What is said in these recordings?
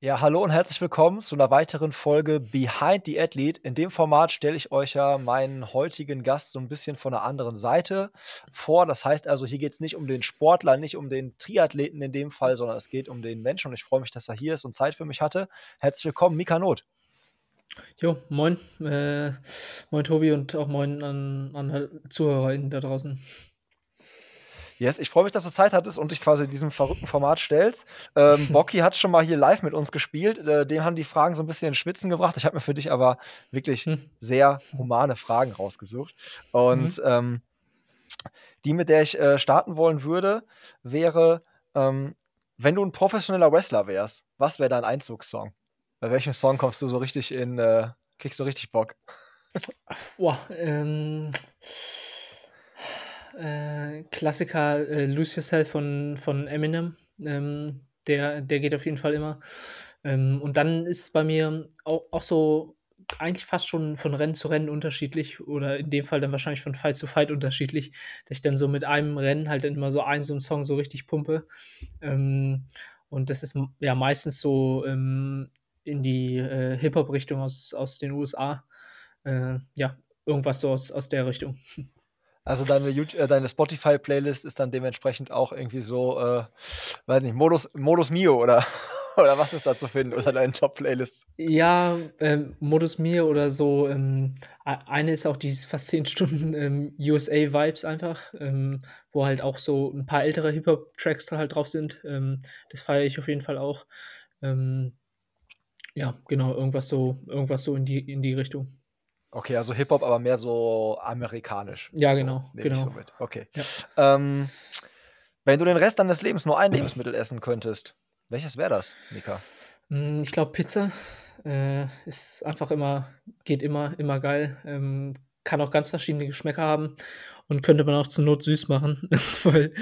Ja, hallo und herzlich willkommen zu einer weiteren Folge Behind the Athlete. In dem Format stelle ich euch ja meinen heutigen Gast so ein bisschen von 'ner anderen Seite vor. Das heißt also, hier geht es nicht um den Sportler, nicht um den Triathleten in dem Fall, sondern es geht um den Menschen und ich freue mich, dass er hier ist und Zeit für mich hatte. Herzlich willkommen, Mika Not. Jo, moin. Äh, moin Tobi und auch moin an an ZuhörerInnen da draußen. Yes, ich freue mich, dass du Zeit hattest und dich quasi in diesem verrückten Format stellst. Ähm, Bocky hat schon mal hier live mit uns gespielt. Äh, dem haben die Fragen so ein bisschen ins Schwitzen gebracht. Ich habe mir für dich aber wirklich Hm. sehr humane Fragen rausgesucht. Und Mhm. ähm, die, mit der ich äh, starten wollen würde, wäre, ähm, wenn du ein professioneller Wrestler wärst, was wäre dein Einzugssong? Bei welchem Song kommst du so richtig in, äh, kriegst du richtig Bock? Boah, ähm, äh, Klassiker äh, Lose Yourself von, von Eminem. Ähm, der, der geht auf jeden Fall immer. Ähm, und dann ist es bei mir auch, auch so eigentlich fast schon von Rennen zu Rennen unterschiedlich oder in dem Fall dann wahrscheinlich von Fight zu Fight unterschiedlich, dass ich dann so mit einem Rennen halt dann immer so einen so einen Song so richtig pumpe. Ähm, und das ist ja meistens so ähm, in die äh, Hip-Hop-Richtung aus, aus den USA. Äh, ja, irgendwas so aus, aus der Richtung. Also deine, äh, deine Spotify-Playlist ist dann dementsprechend auch irgendwie so, äh, weiß nicht, Modus, Modus Mio oder, oder was ist da zu finden unter deinen Top-Playlists? Ja, ähm, Modus Mir oder so. Ähm, eine ist auch die fast 10 Stunden ähm, USA-Vibes einfach, ähm, wo halt auch so ein paar ältere Hip-Hop-Tracks da halt drauf sind. Ähm, das feiere ich auf jeden Fall auch. Ähm, ja, genau, irgendwas so, irgendwas so in die, in die Richtung. Okay, also Hip-Hop, aber mehr so amerikanisch. Ja, So, genau, so genau. mit. Okay. Ja. Ähm, wenn du den Rest deines Lebens nur ein Lebensmittel essen könntest, welches wäre das, Mika? Mm, Ich glaube, Pizza äh, ist einfach immer, geht immer, immer geil. Ähm, kann auch ganz verschiedene Geschmäcker haben und könnte man auch zur Not süß machen, weil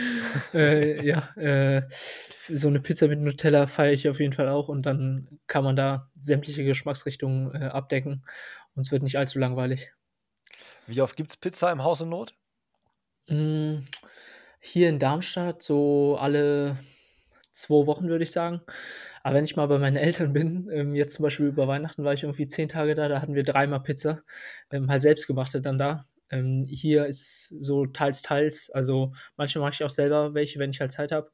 äh, ja, äh, so eine Pizza mit Nutella feiere ich auf jeden Fall auch und dann kann man da sämtliche Geschmacksrichtungen äh, abdecken und es wird nicht allzu langweilig. Wie oft gibt es Pizza im Haus in Not? Mm, Hier in Darmstadt so alle zwei Wochen, würde ich sagen. Aber wenn ich mal bei meinen Eltern bin, ähm, jetzt zum Beispiel über Weihnachten war ich irgendwie zehn Tage da, da hatten wir dreimal Pizza, ähm, halt selbstgemachte dann da. Ähm, hier ist so teils, teils. Also manchmal mache ich auch selber welche, wenn ich halt Zeit habe.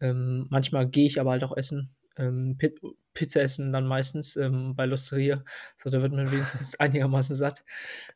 Ähm, manchmal gehe ich aber halt auch essen. Ähm, Pi Pizza essen dann meistens ähm, bei L'Osteria. So, da wird man wenigstens einigermaßen satt.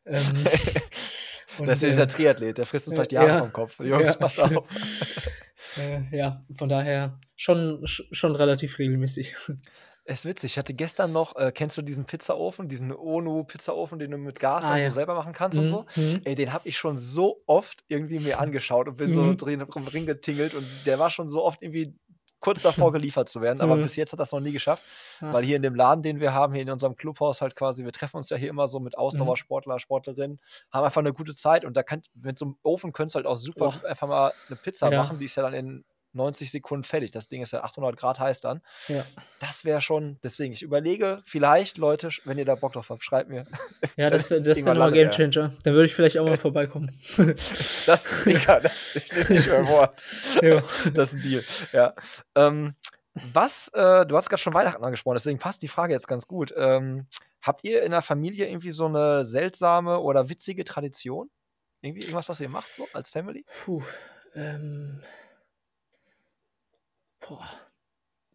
Ähm, Das ist und, dieser äh, Triathlet, der frisst uns äh, gleich die Haare ja, vom Kopf. Jungs, ja. pass auf. Äh, ja, von daher schon, sch- schon relativ regelmäßig. Es ist witzig, ich hatte gestern noch, äh, kennst du diesen Pizzaofen, diesen ONU-Pizzaofen, den du mit Gas Ah dann so ja. selber machen kannst und so? Mhm. Mhm. Ey, den habe ich schon so oft irgendwie mir angeschaut und bin so Mhm. drin rum getingelt und der war schon so oft irgendwie kurz davor geliefert zu werden, aber Mhm. bis jetzt hat das noch nie geschafft, Ja. weil hier in dem Laden, den wir haben, hier in unserem Clubhaus halt quasi, wir treffen uns ja hier immer so mit Mhm. Ausdauersportler, Sportlerinnen, haben einfach eine gute Zeit und da kann, mit so einem Ofen könntest du halt auch super gut einfach mal eine Pizza Ja. machen, die ist ja dann in 90 Sekunden fertig. Das Ding ist ja 800 Grad heiß dann. Ja. Das wäre schon, deswegen, ich überlege, vielleicht, Leute, wenn ihr da Bock drauf habt, schreibt mir. Ja, das wäre das wär Irgendwann nochmal landet er. Gamechanger. Dann würde ich vielleicht auch mal vorbeikommen. Das, Digga, das, ich nehme nicht mehr Wort. ja. Das ist ein Deal. Ja. Ähm, was, äh, du hast gerade schon Weihnachten angesprochen, deswegen passt die Frage jetzt ganz gut. Ähm, habt ihr in der Familie irgendwie so eine seltsame oder witzige Tradition? Irgendwie irgendwas, was ihr macht so als Family? Puh. Ähm. Boah.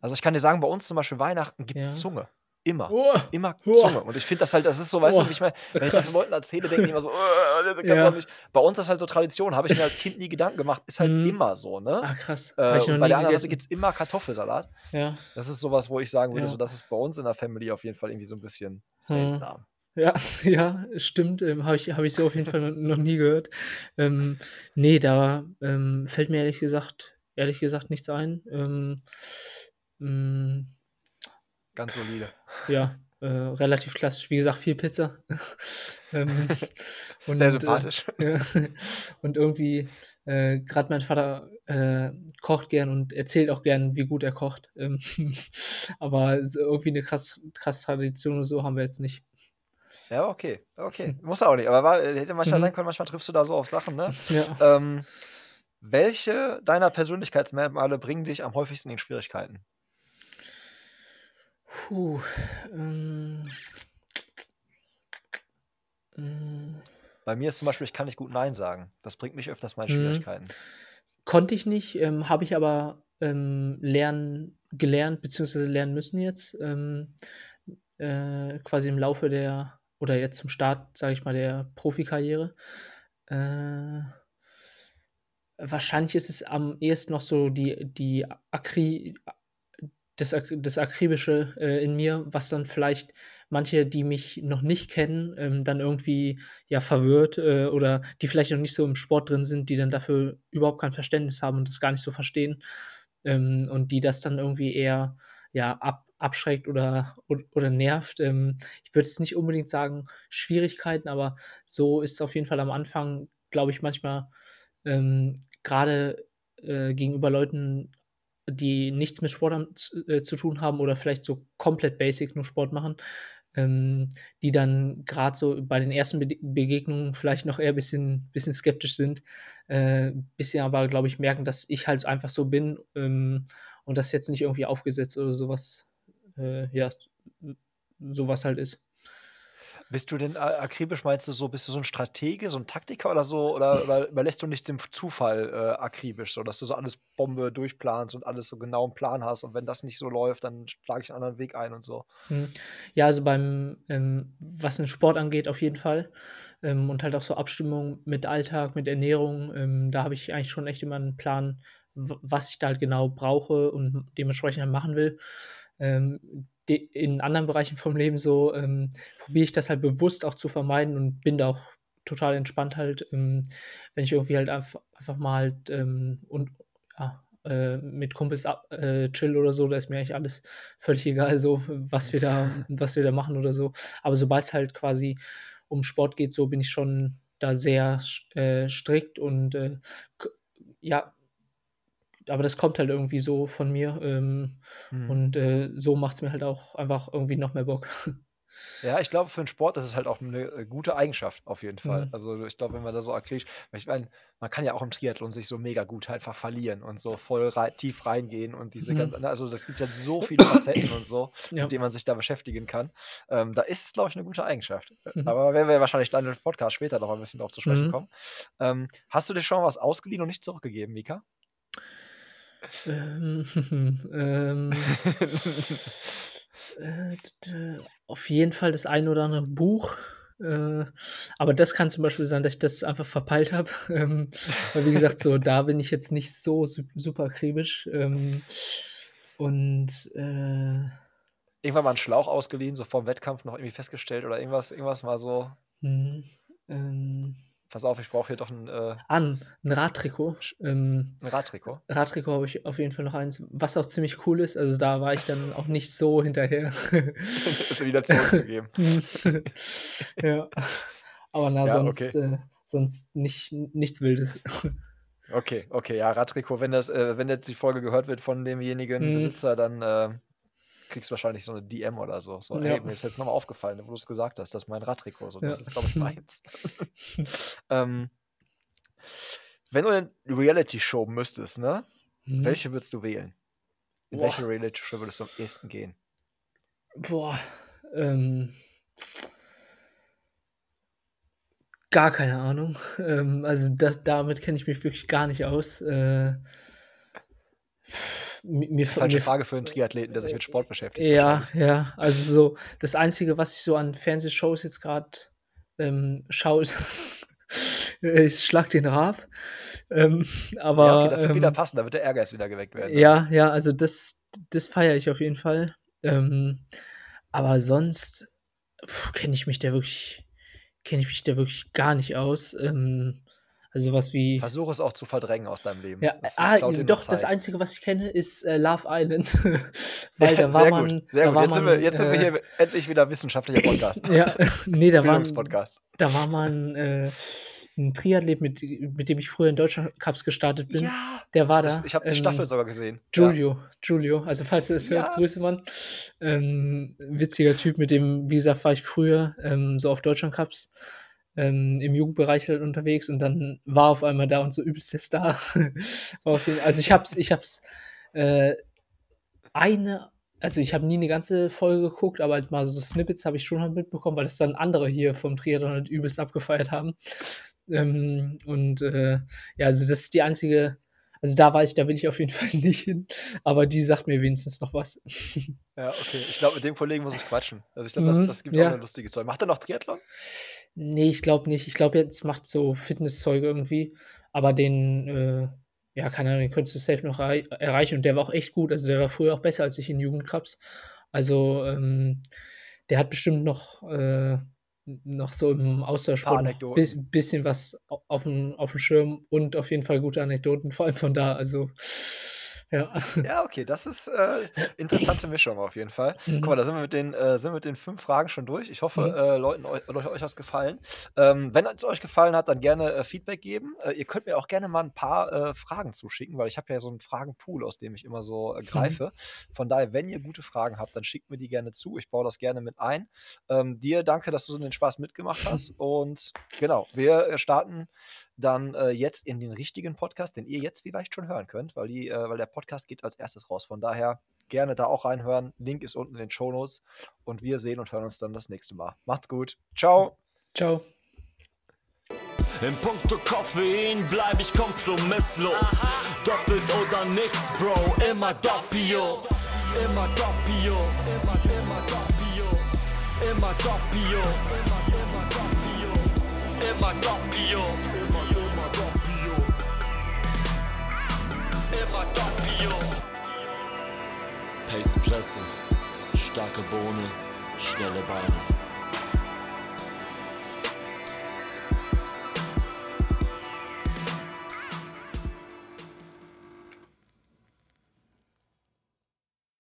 Also ich kann dir sagen, bei uns zum Beispiel Weihnachten gibt es Ja. Zunge. Immer. Oh. Immer Oh. Zunge. Und ich finde das halt, das ist so, weißt Oh, du, ich meine, wenn ich das den. Leuten erzähle, denken die immer so, du Ja. nicht. Bei uns ist das halt so Tradition, habe ich mir als Kind nie Gedanken gemacht, ist halt Mhm. immer so, ne? Ah, krass. Äh, ich und bei der anderen Seite gibt es immer Kartoffelsalat. Ja. Das ist sowas, wo ich sagen würde, Ja. so, das ist bei uns in der Family auf jeden Fall irgendwie so ein bisschen Hm. seltsam. Ja, ja, stimmt. Ähm, Habe ich, hab ich so auf jeden Fall noch, noch nie gehört. Ähm, nee, da ähm, fällt mir ehrlich gesagt, ehrlich gesagt nichts ein. Ähm, mh, Ganz solide. ja, äh, relativ klassisch. Wie gesagt, viel Pizza. ähm, und, Sehr äh, sympathisch. ja, und irgendwie, äh, gerade mein Vater äh, kocht gern und erzählt auch gern, wie gut er kocht. Ähm, aber irgendwie eine krass, krass Tradition oder so haben wir jetzt nicht. Ja, okay, okay. Muss auch nicht, aber war, hätte manchmal Mhm. sein können, manchmal triffst du da so auf Sachen, ne? Ja. Ähm, welche deiner Persönlichkeitsmerkmale bringen dich am häufigsten in Schwierigkeiten? Puh, ähm. Hm. Bei mir ist zum Beispiel, ich kann nicht gut „Nein“ sagen. Das bringt mich öfters mal in Mhm. Schwierigkeiten. Konnte ich nicht, ähm, habe ich aber, ähm, lernen gelernt beziehungsweise lernen müssen jetzt, ähm, äh, quasi im Laufe der oder jetzt zum Start, sage ich mal, der Profikarriere. Äh wahrscheinlich ist es am ehesten noch so die die Akri das das Akribische, äh, in mir, was dann vielleicht manche, die mich noch nicht kennen, ähm, dann irgendwie, ja, verwirrt, äh, oder die vielleicht noch nicht so im Sport drin sind, die dann dafür überhaupt kein Verständnis haben und das gar nicht so verstehen, ähm, und die das dann irgendwie eher, ja, ab abschreckt oder od oder nervt. Ähm, ich würde jetzt nicht unbedingt sagen Schwierigkeiten, aber so ist es auf jeden Fall am Anfang, glaube ich, manchmal, grade, äh, gegenüber Leuten, die nichts mit Sport am z äh, zu tun haben oder vielleicht so komplett basic nur Sport machen, ähm, die dann grad so bei den ersten Bede Begegnungen vielleicht noch eher bisschen bisschen skeptisch sind, äh, bis sie aber, glaube ich, merken, dass ich halt einfach so bin, ähm, und das jetzt nicht irgendwie aufgesetzt oder so was, äh, ja, so was halt ist. Bist du denn a akribisch meinst du so bist du so 'n Stratege, so 'n Taktiker oder so oder überlässt du nichts F Zufall, äh, akribisch, sodass du so alles Bombe durchplanst und alles so genau im Plan hast und wenn das nicht so läuft, dann schlage ich 'n anderen Weg ein und so? Mhm. Ja, also beim ähm, was den Sport angeht, auf jeden Fall, ähm, und halt auch so Abstimmung mit Alltag, mit Ernährung, ähm, da habe ich eigentlich schon echt immer 'n Plan, was ich da halt genau brauche und dementsprechend halt machen will. Ähm, in anderen Bereichen vom Leben so, ähm, probiere ich das halt bewusst auch zu vermeiden und bin da auch total entspannt halt, ähm, wenn ich irgendwie halt einf einfach mal halt, ähm, und ja, äh, mit Kumpels ab äh, chill oder so, da ist mir eigentlich alles völlig egal so, was wir da was wir da machen oder so. Aber sobald's halt quasi um Sport geht, so bin ich schon da sehr äh, strikt und, äh, ja aber das kommt halt irgendwie so von mir, ähm, Mhm. und, äh, so macht's mir halt auch einfach irgendwie noch mehr Bock. Ja, ich glaube, für 'n Sport ist es halt auch 'ne, äh, gute Eigenschaft auf jeden Fall. Mhm. Also, ich glaube, wenn man da so akribisch ich meine, man kann ja auch im Triathlon sich so mega gut einfach verlieren und so voll rei tief reingehen und diese Mhm. ne, also, das gibt ja so viele Facetten und so, Ja. mit denen man sich da beschäftigen kann. Ähm, da ist es, glaube ich, 'ne gute Eigenschaft. Äh, Mhm. aber werden wir wahrscheinlich dann im Podcast später noch mal 'n bisschen drauf zu sprechen Mhm. kommen. Ähm, hast du dir schon was ausgeliehen und nicht zurückgegeben, Mika? Ähm, ähm äh, auf jeden Fall das ein oder andere Buch, äh, aber das kann zum Beispiel sein, dass ich das einfach verpeilt habe, ähm, weil wie gesagt, so da bin ich jetzt nicht so sup super akribisch, ähm, und, äh Irgendwann mal 'n Schlauch ausgeliehen, so vorm Wettkampf noch irgendwie festgestellt oder irgendwas irgendwas mal so. Mhm, ähm „Pass auf, ich brauche hier doch 'n, äh“ Ah, 'n 'n Radtrikot. Ähm, 'n Radtrikot? Radtrikot habe ich auf jeden Fall noch eins, was auch ziemlich cool ist. Also, da war ich dann auch nicht so hinterher. Es wieder zurückzugeben. Ja. Aber na, Ja, sonst, okay. äh sonst nicht nichts Wildes. Okay, okay, ja, Radtrikot, wenn das äh, wenn jetzt die Folge gehört wird von demjenigen Mhm. Besitzer, dann, äh, kriegst du wahrscheinlich so 'ne DM oder so. So: „Hey, Ja. mir ist jetzt noch mal aufgefallen, wo du's gesagt hast, das ist mein Radtrikot so. Ja. Das ist, glaube ich, meins.“ Ähm wenn du 'ne Reality-Show müsstest, ne, Mhm. welche würdest du wählen? In Boah. welche Reality-Show würdest du am ehesten gehen? Boah, ähm Gar keine Ahnung. Ähm, also, das damit kenne ich mich wirklich gar nicht aus. Äh mi mir Falsche mir Frage für 'n Triathleten, der sich mit Sport beschäftigt Ja, ja. Also, so das Einzige, was ich so an Fernsehshows jetzt grad, ähm, schaue, ist ist „Schlag den Raab“. Ähm, Ja, okay, aber, das wird wieder ähm passen, da wird der Ehrgeiz wieder geweckt werden, ne? ja, ja, also, das das feiere ich auf jeden Fall. Ähm, aber sonst kenne ich mich da wirklich kenne ich mich da wirklich gar nicht aus. Ähm, also, so was wie Versuche es auch zu verdrängen aus deinem Leben. Ja, Das das ah, doch, das. Einzige, was ich kenne, ist, äh, „Love Island“, weil da war Sehr gut, man sehr gut. war Jetzt sind wir man, jetzt sind wir äh hier endlich wieder wissenschaftlicher Podcast Ja, ne, da waren Bildungspodcast. da war mal 'n äh, 'n Triathlet, mit mit dem ich früher in Deutschlandcups gestartet bin. Ja, Der war da, ich habe die Staffel ähm, sogar gesehen. Ja. Giulio Giulio. Also, falls er das hört, Ja. Grüße, Mann. Ähm, witziger Typ, mit dem, wie gesagt, war ich früher, ähm, so auf Deutschlandcups, ähm, im Jugendbereich halt unterwegs und dann war auf einmal da und so übelst der Star. War also, ich habe es ich habe es, äh, eine also ich habe nie eine ganze Folge geguckt, aber halt mal so Snippets habe ich schon halt mitbekommen, weil das dann andere hier vom Triathlon halt übelst abgefeiert haben. Ähm, und äh, ja, also das ist die einzige, also da weiß ich, da will ich auf jeden Fall nicht hin, aber die sagt mir wenigstens noch was. Ja, okay. Ich glaube, mit dem Kollegen muss ich quatschen. Also ich glaube, das, Mhm, das gibt ja. auch eine lustige Story. Macht er noch Triathlon? Nee, ich glaube nicht. Ich glaube, jetzt macht so Fitnesszeug irgendwie, aber den, äh, ja, keine Ahnung, den könntest du safe noch errei erreichen und der war auch echt gut. Also, der war früher auch besser als ich in Jugendcups. Also, ähm, der hat bestimmt noch, äh, noch so im Austauschsport Anekdoten. bis bisschen was au aufm aufm Schirm und auf jeden Fall gute Anekdoten, vor allem von da. Also, ja. Ja, okay, das ist äh, interessante Mischung auf jeden Fall. Guck mal, Mhm. da sind wir mit den, äh, sind mit den fünf Fragen schon durch. Ich hoffe, Mhm. äh, Leuten, eu, Leute, euch hat's gefallen. Ähm, wenn es euch gefallen hat, dann gerne äh, Feedback geben. Äh, ihr könnt mir auch gerne mal ein paar äh, Fragen zuschicken, weil ich habe ja so einen Fragenpool, aus dem ich immer so äh, Mhm. greife. Von daher, wenn ihr gute Fragen habt, dann schickt mir die gerne zu. Ich baue das gerne mit ein. Ähm, dir danke, dass du so den Spaß mitgemacht hast. Und genau, wir starten dann äh, jetzt in den richtigen Podcast, den ihr jetzt vielleicht schon hören könnt, weil, die, äh, weil der Podcast geht als erstes raus. Von daher gerne da auch reinhören. Link ist unten in den Shownotes. Und wir sehen und hören uns dann das nächste Mal. Macht's gut. Ciao. Ciao. In puncto Koffein bleib ich kompromisslos. Doppelt oder nichts, Bro, immer doppio. Immer doppio, immer, immer doppio. Immer doppio, immer, immer doppio. Immer doppio, Presse, starke Bohne, schnelle Beine.